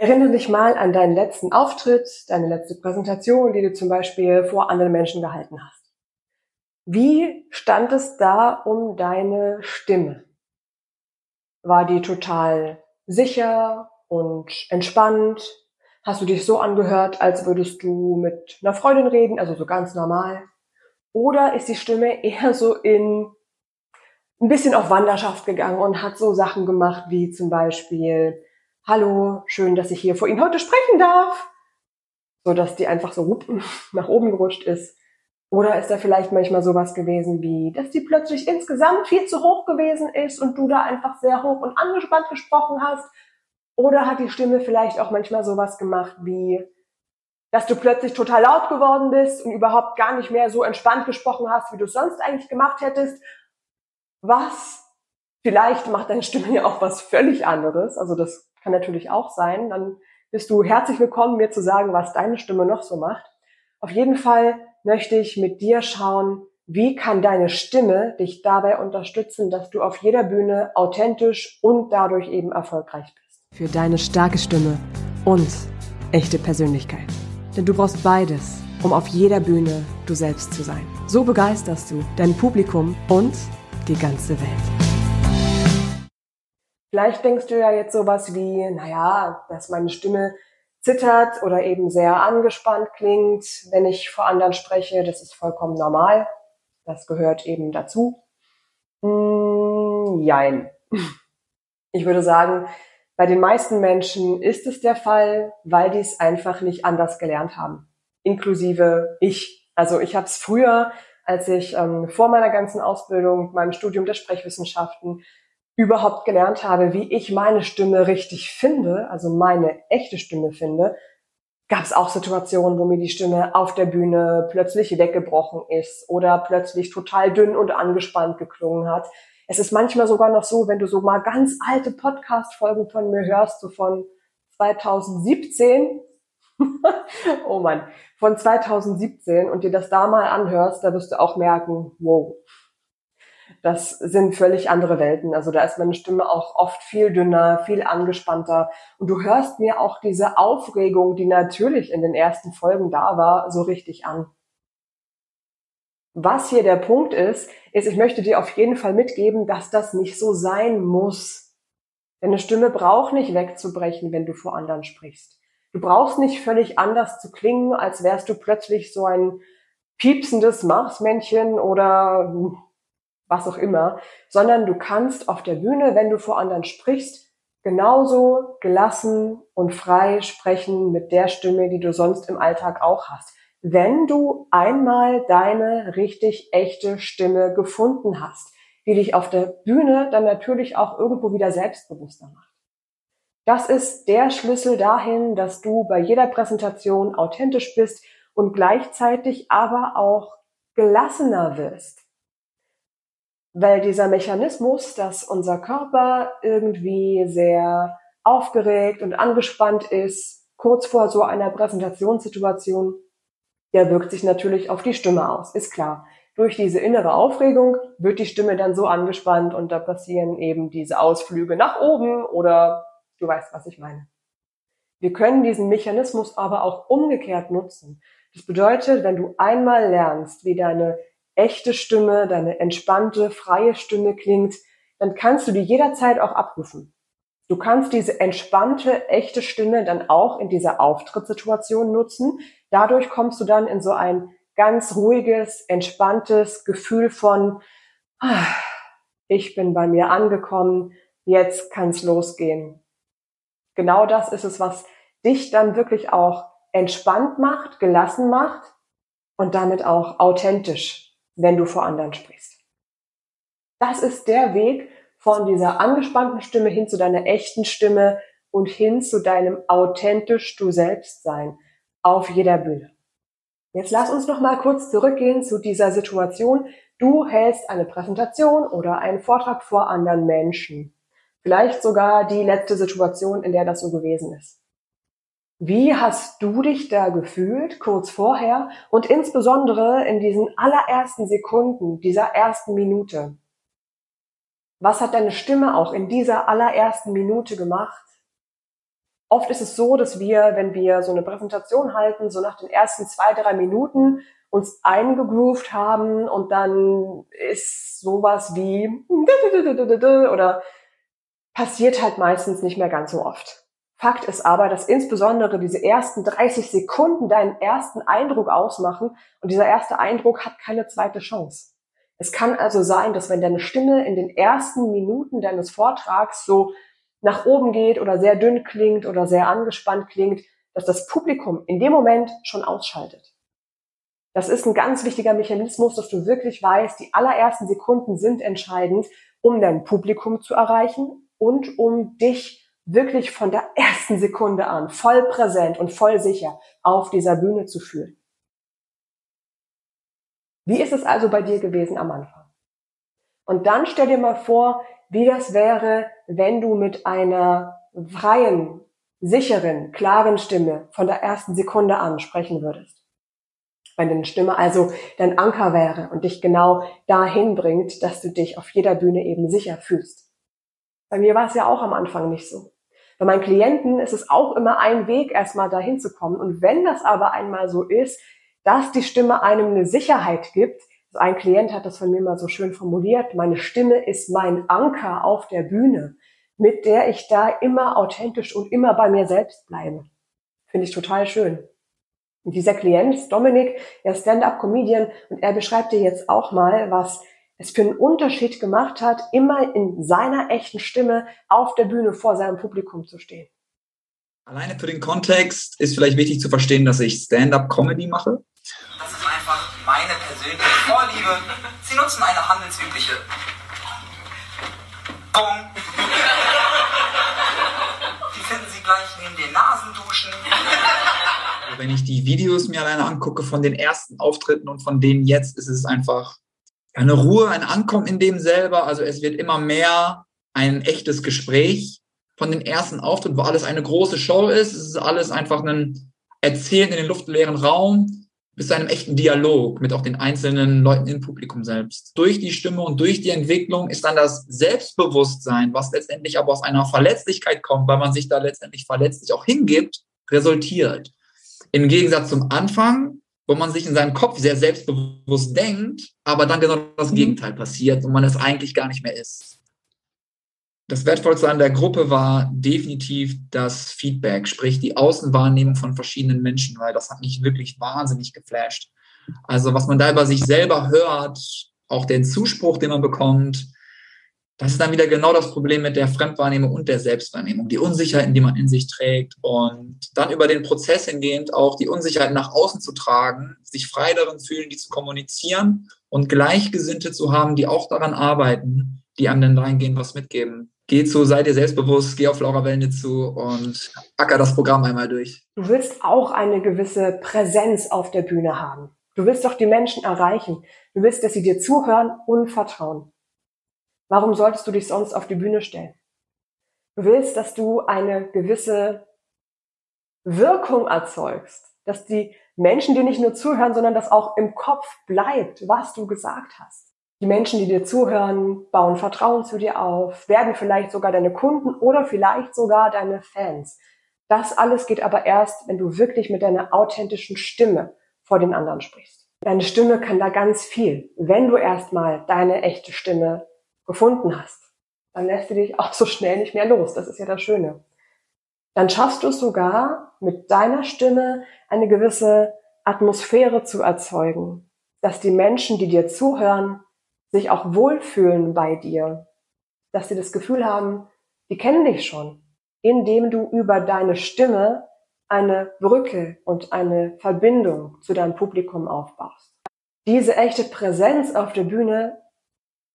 Erinnere dich mal an deinen letzten Auftritt, deine letzte Präsentation, die du zum Beispiel vor anderen Menschen gehalten hast. Wie stand es da um deine Stimme? War die total sicher und entspannt? Hast du dich so angehört, als würdest du mit einer Freundin reden, also so ganz normal? Oder ist die Stimme eher so in ein bisschen auf Wanderschaft gegangen und hat so Sachen gemacht wie zum Beispiel Hallo, schön, dass ich hier vor Ihnen heute sprechen darf. So dass die einfach so nach oben gerutscht ist. Oder ist da vielleicht manchmal sowas gewesen wie, dass die plötzlich insgesamt viel zu hoch gewesen ist und du da einfach sehr hoch und angespannt gesprochen hast? Oder hat die Stimme vielleicht auch manchmal sowas gemacht wie, dass du plötzlich total laut geworden bist und überhaupt gar nicht mehr so entspannt gesprochen hast, wie du es sonst eigentlich gemacht hättest? Was? Vielleicht macht deine Stimme ja auch was völlig anderes. Also das kann natürlich auch sein. Dann bist du herzlich willkommen, mir zu sagen, was deine Stimme noch so macht. Auf jeden Fall möchte ich mit dir schauen, wie kann deine Stimme dich dabei unterstützen, dass du auf jeder Bühne authentisch und dadurch eben erfolgreich bist. Für deine starke Stimme und echte Persönlichkeit. Denn du brauchst beides, um auf jeder Bühne du selbst zu sein. So begeisterst du dein Publikum und die ganze Welt. Vielleicht denkst du ja jetzt sowas wie, naja, dass meine Stimme zittert oder eben sehr angespannt klingt, wenn ich vor anderen spreche. Das ist vollkommen normal. Das gehört eben dazu. Mm, jein. Ich würde sagen, bei den meisten Menschen ist es der Fall, weil die es einfach nicht anders gelernt haben. Inklusive ich. Also ich habe es früher, als ich ähm, vor meiner ganzen Ausbildung, meinem Studium der Sprechwissenschaften, überhaupt gelernt habe, wie ich meine Stimme richtig finde, also meine echte Stimme finde, gab es auch Situationen, wo mir die Stimme auf der Bühne plötzlich weggebrochen ist oder plötzlich total dünn und angespannt geklungen hat. Es ist manchmal sogar noch so, wenn du so mal ganz alte Podcast-Folgen von mir hörst, so von 2017, oh Mann, von 2017 und dir das da mal anhörst, da wirst du auch merken, wow, das sind völlig andere Welten. Also da ist meine Stimme auch oft viel dünner, viel angespannter. Und du hörst mir auch diese Aufregung, die natürlich in den ersten Folgen da war, so richtig an. Was hier der Punkt ist, ist, ich möchte dir auf jeden Fall mitgeben, dass das nicht so sein muss. Deine Stimme braucht nicht wegzubrechen, wenn du vor anderen sprichst. Du brauchst nicht völlig anders zu klingen, als wärst du plötzlich so ein piepsendes Marsmännchen oder was auch immer, sondern du kannst auf der Bühne, wenn du vor anderen sprichst, genauso gelassen und frei sprechen mit der Stimme, die du sonst im Alltag auch hast. Wenn du einmal deine richtig echte Stimme gefunden hast, die dich auf der Bühne dann natürlich auch irgendwo wieder selbstbewusster macht. Das ist der Schlüssel dahin, dass du bei jeder Präsentation authentisch bist und gleichzeitig aber auch gelassener wirst weil dieser Mechanismus, dass unser Körper irgendwie sehr aufgeregt und angespannt ist, kurz vor so einer Präsentationssituation, der wirkt sich natürlich auf die Stimme aus, ist klar. Durch diese innere Aufregung wird die Stimme dann so angespannt und da passieren eben diese Ausflüge nach oben oder du weißt, was ich meine. Wir können diesen Mechanismus aber auch umgekehrt nutzen. Das bedeutet, wenn du einmal lernst, wie deine echte Stimme, deine entspannte, freie Stimme klingt, dann kannst du die jederzeit auch abrufen. Du kannst diese entspannte, echte Stimme dann auch in dieser Auftrittssituation nutzen. Dadurch kommst du dann in so ein ganz ruhiges, entspanntes Gefühl von, ah, ich bin bei mir angekommen, jetzt kann's losgehen. Genau das ist es, was dich dann wirklich auch entspannt macht, gelassen macht und damit auch authentisch wenn du vor anderen sprichst. Das ist der Weg von dieser angespannten Stimme hin zu deiner echten Stimme und hin zu deinem authentisch du selbst sein auf jeder Bühne. Jetzt lass uns noch mal kurz zurückgehen zu dieser Situation. Du hältst eine Präsentation oder einen Vortrag vor anderen Menschen. Vielleicht sogar die letzte Situation, in der das so gewesen ist. Wie hast du dich da gefühlt kurz vorher und insbesondere in diesen allerersten Sekunden dieser ersten Minute? Was hat deine Stimme auch in dieser allerersten Minute gemacht? Oft ist es so, dass wir, wenn wir so eine Präsentation halten, so nach den ersten zwei, drei Minuten uns eingegroovt haben und dann ist sowas wie oder passiert halt meistens nicht mehr ganz so oft. Fakt ist aber, dass insbesondere diese ersten 30 Sekunden deinen ersten Eindruck ausmachen und dieser erste Eindruck hat keine zweite Chance. Es kann also sein, dass wenn deine Stimme in den ersten Minuten deines Vortrags so nach oben geht oder sehr dünn klingt oder sehr angespannt klingt, dass das Publikum in dem Moment schon ausschaltet. Das ist ein ganz wichtiger Mechanismus, dass du wirklich weißt, die allerersten Sekunden sind entscheidend, um dein Publikum zu erreichen und um dich wirklich von der ersten Sekunde an voll präsent und voll sicher auf dieser Bühne zu fühlen. Wie ist es also bei dir gewesen am Anfang? Und dann stell dir mal vor, wie das wäre, wenn du mit einer freien, sicheren, klaren Stimme von der ersten Sekunde an sprechen würdest. Wenn deine Stimme also dein Anker wäre und dich genau dahin bringt, dass du dich auf jeder Bühne eben sicher fühlst. Bei mir war es ja auch am Anfang nicht so. Bei meinen Klienten ist es auch immer ein Weg, erstmal dahin zu kommen. Und wenn das aber einmal so ist, dass die Stimme einem eine Sicherheit gibt, also ein Klient hat das von mir mal so schön formuliert, meine Stimme ist mein Anker auf der Bühne, mit der ich da immer authentisch und immer bei mir selbst bleibe. Finde ich total schön. Und dieser Klient, Dominik, er ist Stand-up-Comedian und er beschreibt dir jetzt auch mal, was es für einen Unterschied gemacht hat, immer in seiner echten Stimme auf der Bühne vor seinem Publikum zu stehen. Alleine für den Kontext ist vielleicht wichtig zu verstehen, dass ich Stand-up-Comedy mache. Das ist einfach meine persönliche Vorliebe. Sie nutzen eine handelsübliche Bong. Die finden Sie gleich neben den Nasenduschen. Wenn ich die Videos mir alleine angucke von den ersten Auftritten und von denen jetzt, ist es einfach eine Ruhe, ein Ankommen in dem selber. Also es wird immer mehr ein echtes Gespräch von den ersten Auftritten, wo alles eine große Show ist. Es ist alles einfach ein Erzählen in den luftleeren Raum bis zu einem echten Dialog mit auch den einzelnen Leuten im Publikum selbst. Durch die Stimme und durch die Entwicklung ist dann das Selbstbewusstsein, was letztendlich aber aus einer Verletzlichkeit kommt, weil man sich da letztendlich verletzlich auch hingibt, resultiert. Im Gegensatz zum Anfang, wo man sich in seinem Kopf sehr selbstbewusst denkt, aber dann genau das mhm. Gegenteil passiert und man es eigentlich gar nicht mehr ist. Das Wertvollste an der Gruppe war definitiv das Feedback, sprich die Außenwahrnehmung von verschiedenen Menschen, weil das hat mich wirklich wahnsinnig geflasht. Also was man da über sich selber hört, auch den Zuspruch, den man bekommt, das ist dann wieder genau das Problem mit der Fremdwahrnehmung und der Selbstwahrnehmung, die Unsicherheiten, die man in sich trägt und dann über den Prozess hingehend auch die Unsicherheiten nach außen zu tragen, sich frei darin fühlen, die zu kommunizieren und Gleichgesinnte zu haben, die auch daran arbeiten, die einem dann dahingehend was mitgeben. Geh zu, sei dir selbstbewusst, geh auf Laura Wellne zu und acker das Programm einmal durch. Du willst auch eine gewisse Präsenz auf der Bühne haben. Du willst doch die Menschen erreichen. Du willst, dass sie dir zuhören und vertrauen. Warum solltest du dich sonst auf die Bühne stellen? Du willst, dass du eine gewisse Wirkung erzeugst, dass die Menschen dir nicht nur zuhören, sondern dass auch im Kopf bleibt, was du gesagt hast. Die Menschen, die dir zuhören, bauen Vertrauen zu dir auf, werden vielleicht sogar deine Kunden oder vielleicht sogar deine Fans. Das alles geht aber erst, wenn du wirklich mit deiner authentischen Stimme vor den anderen sprichst. Deine Stimme kann da ganz viel, wenn du erstmal deine echte Stimme gefunden hast, dann lässt du dich auch so schnell nicht mehr los. Das ist ja das Schöne. Dann schaffst du es sogar, mit deiner Stimme eine gewisse Atmosphäre zu erzeugen, dass die Menschen, die dir zuhören, sich auch wohlfühlen bei dir, dass sie das Gefühl haben, die kennen dich schon, indem du über deine Stimme eine Brücke und eine Verbindung zu deinem Publikum aufbaust. Diese echte Präsenz auf der Bühne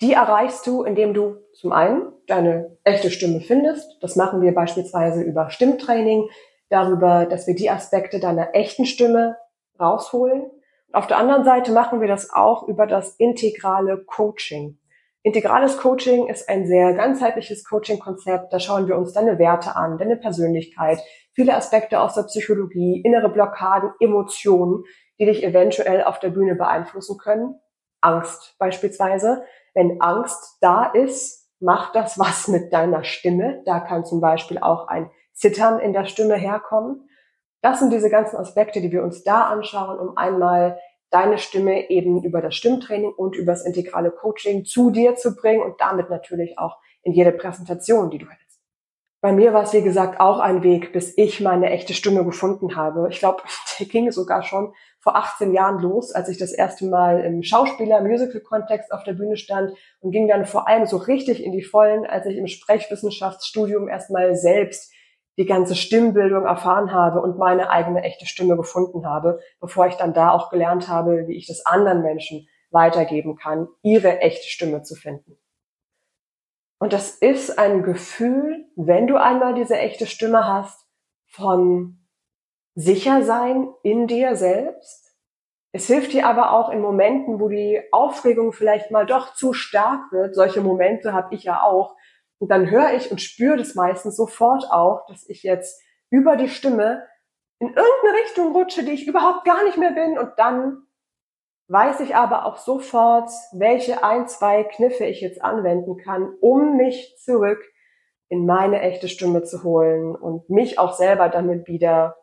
die erreichst du, indem du zum einen deine echte Stimme findest. Das machen wir beispielsweise über Stimmtraining, darüber, dass wir die Aspekte deiner echten Stimme rausholen. Auf der anderen Seite machen wir das auch über das integrale Coaching. Integrales Coaching ist ein sehr ganzheitliches Coaching-Konzept. Da schauen wir uns deine Werte an, deine Persönlichkeit, viele Aspekte aus der Psychologie, innere Blockaden, Emotionen, die dich eventuell auf der Bühne beeinflussen können. Angst beispielsweise. Wenn Angst da ist, macht das was mit deiner Stimme. Da kann zum Beispiel auch ein Zittern in der Stimme herkommen. Das sind diese ganzen Aspekte, die wir uns da anschauen, um einmal deine Stimme eben über das Stimmtraining und über das integrale Coaching zu dir zu bringen und damit natürlich auch in jede Präsentation, die du hältst. Bei mir war es, wie gesagt, auch ein Weg, bis ich meine echte Stimme gefunden habe. Ich glaube, der ging sogar schon vor 18 Jahren los, als ich das erste Mal im Schauspieler-Musical-Kontext auf der Bühne stand und ging dann vor allem so richtig in die Vollen, als ich im Sprechwissenschaftsstudium erstmal selbst die ganze Stimmbildung erfahren habe und meine eigene echte Stimme gefunden habe, bevor ich dann da auch gelernt habe, wie ich das anderen Menschen weitergeben kann, ihre echte Stimme zu finden. Und das ist ein Gefühl, wenn du einmal diese echte Stimme hast, von sicher sein in dir selbst. Es hilft dir aber auch in Momenten, wo die Aufregung vielleicht mal doch zu stark wird. Solche Momente habe ich ja auch. Und dann höre ich und spüre das meistens sofort auch, dass ich jetzt über die Stimme in irgendeine Richtung rutsche, die ich überhaupt gar nicht mehr bin. Und dann weiß ich aber auch sofort, welche ein, zwei Kniffe ich jetzt anwenden kann, um mich zurück in meine echte Stimme zu holen und mich auch selber damit wieder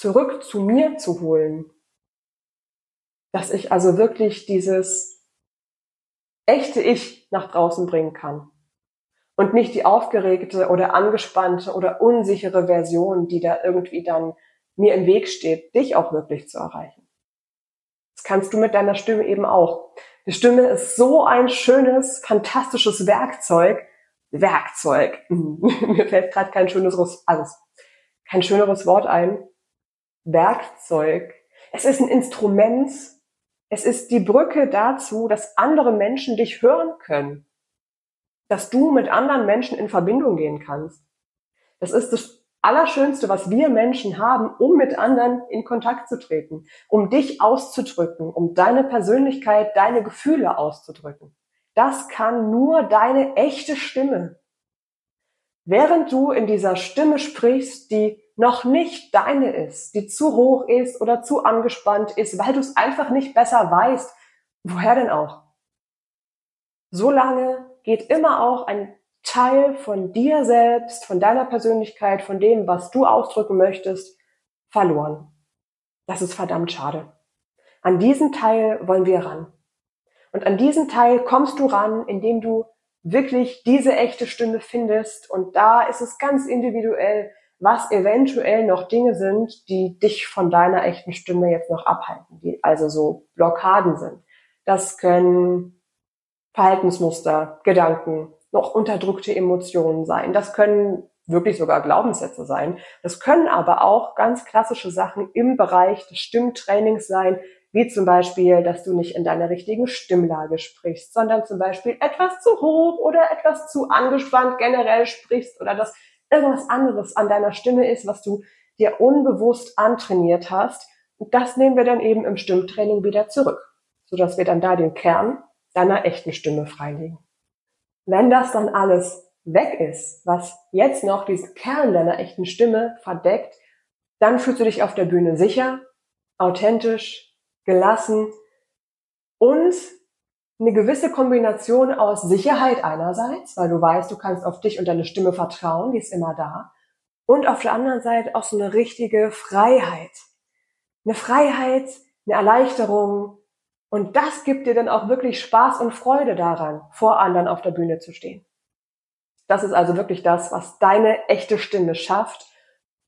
zurück zu mir zu holen. Dass ich also wirklich dieses echte Ich nach draußen bringen kann. Und nicht die aufgeregte oder angespannte oder unsichere Version, die da irgendwie dann mir im Weg steht, dich auch wirklich zu erreichen. Das kannst du mit deiner Stimme eben auch. Die Stimme ist so ein schönes, fantastisches Werkzeug. Werkzeug. Mir fällt gerade kein schönes, also kein schöneres Wort ein. Werkzeug. Es ist ein Instrument. Es ist die Brücke dazu, dass andere Menschen dich hören können. Dass du mit anderen Menschen in Verbindung gehen kannst. Das ist das Allerschönste, was wir Menschen haben, um mit anderen in Kontakt zu treten, um dich auszudrücken, um deine Persönlichkeit, deine Gefühle auszudrücken. Das kann nur deine echte Stimme. Während du in dieser Stimme sprichst, die noch nicht deine ist, die zu hoch ist oder zu angespannt ist, weil du es einfach nicht besser weißt, woher denn auch? Solange geht immer auch ein Teil von dir selbst, von deiner Persönlichkeit, von dem, was du ausdrücken möchtest, verloren. Das ist verdammt schade. An diesen Teil wollen wir ran. Und an diesen Teil kommst du ran, indem du wirklich diese echte Stimme findest. Und da ist es ganz individuell, was eventuell noch Dinge sind, die dich von deiner echten Stimme jetzt noch abhalten, die also so Blockaden sind. Das können Verhaltensmuster, Gedanken, noch unterdrückte Emotionen sein. Das können wirklich sogar Glaubenssätze sein. Das können aber auch ganz klassische Sachen im Bereich des Stimmtrainings sein, wie zum Beispiel, dass du nicht in deiner richtigen Stimmlage sprichst, sondern zum Beispiel etwas zu hoch oder etwas zu angespannt generell sprichst oder dass irgendwas anderes an deiner Stimme ist, was du dir unbewusst antrainiert hast. Und das nehmen wir dann eben im Stimmtraining wieder zurück, sodass wir dann da den Kern deiner echten Stimme freilegen. Wenn das dann alles weg ist, was jetzt noch diesen Kern deiner echten Stimme verdeckt, dann fühlst du dich auf der Bühne sicher, authentisch, gelassen und eine gewisse Kombination aus Sicherheit einerseits, weil du weißt, du kannst auf dich und deine Stimme vertrauen, die ist immer da. Und auf der anderen Seite auch so eine richtige Freiheit. Eine Freiheit, eine Erleichterung, und das gibt dir dann auch wirklich Spaß und Freude daran, vor anderen auf der Bühne zu stehen. Das ist also wirklich das, was deine echte Stimme schafft.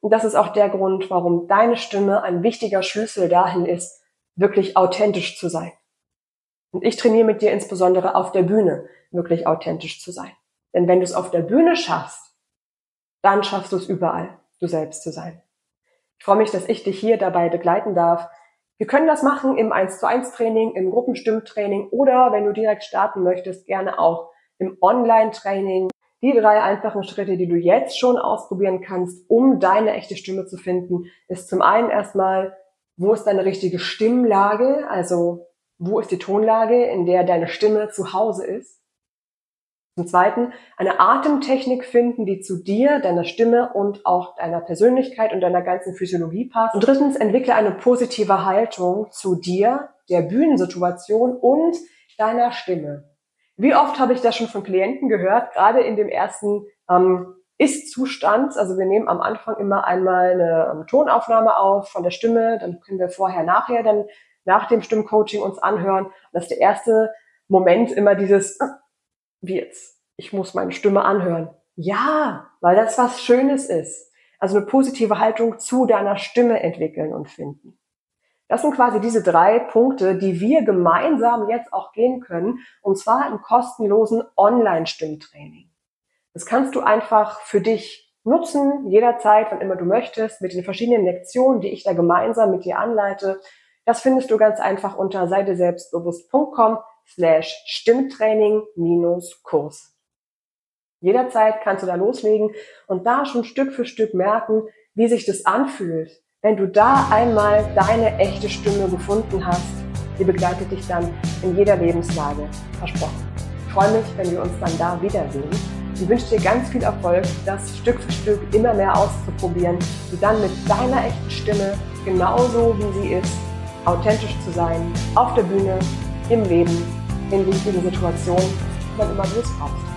Und das ist auch der Grund, warum deine Stimme ein wichtiger Schlüssel dahin ist, wirklich authentisch zu sein. Und ich trainiere mit dir insbesondere auf der Bühne, wirklich authentisch zu sein. Denn wenn du es auf der Bühne schaffst, dann schaffst du es überall, du selbst zu sein. Ich freue mich, dass ich dich hier dabei begleiten darf, wir können das machen im 1 zu 1 Training, im Gruppenstimmtraining oder wenn du direkt starten möchtest, gerne auch im Online-Training. Die drei einfachen Schritte, die du jetzt schon ausprobieren kannst, um deine echte Stimme zu finden, ist zum einen erstmal, wo ist deine richtige Stimmlage? Also, wo ist die Tonlage, in der deine Stimme zu Hause ist? Zum Zweiten eine Atemtechnik finden, die zu dir, deiner Stimme und auch deiner Persönlichkeit und deiner ganzen Physiologie passt. Und drittens entwickle eine positive Haltung zu dir, der Bühnensituation und deiner Stimme. Wie oft habe ich das schon von Klienten gehört, gerade in dem ersten ähm, Ist-Zustands. Also wir nehmen am Anfang immer einmal eine ähm, Tonaufnahme auf von der Stimme, dann können wir vorher, nachher, dann nach dem Stimmcoaching uns anhören. Das ist der erste Moment immer dieses, äh, wie jetzt, ich muss meine Stimme anhören. Ja, weil das was Schönes ist. Also eine positive Haltung zu deiner Stimme entwickeln und finden. Das sind quasi diese drei Punkte, die wir gemeinsam jetzt auch gehen können, und zwar im kostenlosen Online-Stimmtraining. Das kannst du einfach für dich nutzen, jederzeit, wann immer du möchtest, mit den verschiedenen Lektionen, die ich da gemeinsam mit dir anleite. Das findest du ganz einfach unter seiteselbstbewusst.com slash Stimmtraining minus Kurs. Jederzeit kannst du da loslegen und da schon Stück für Stück merken, wie sich das anfühlt, wenn du da einmal deine echte Stimme gefunden hast, die begleitet dich dann in jeder Lebenslage. Versprochen. Ich freue mich, wenn wir uns dann da wiedersehen. Ich wünsche dir ganz viel Erfolg, das Stück für Stück immer mehr auszuprobieren und dann mit deiner echten Stimme, genauso wie sie ist, authentisch zu sein, auf der Bühne, im Leben, in wichtigen Situationen, wann immer du es brauchst.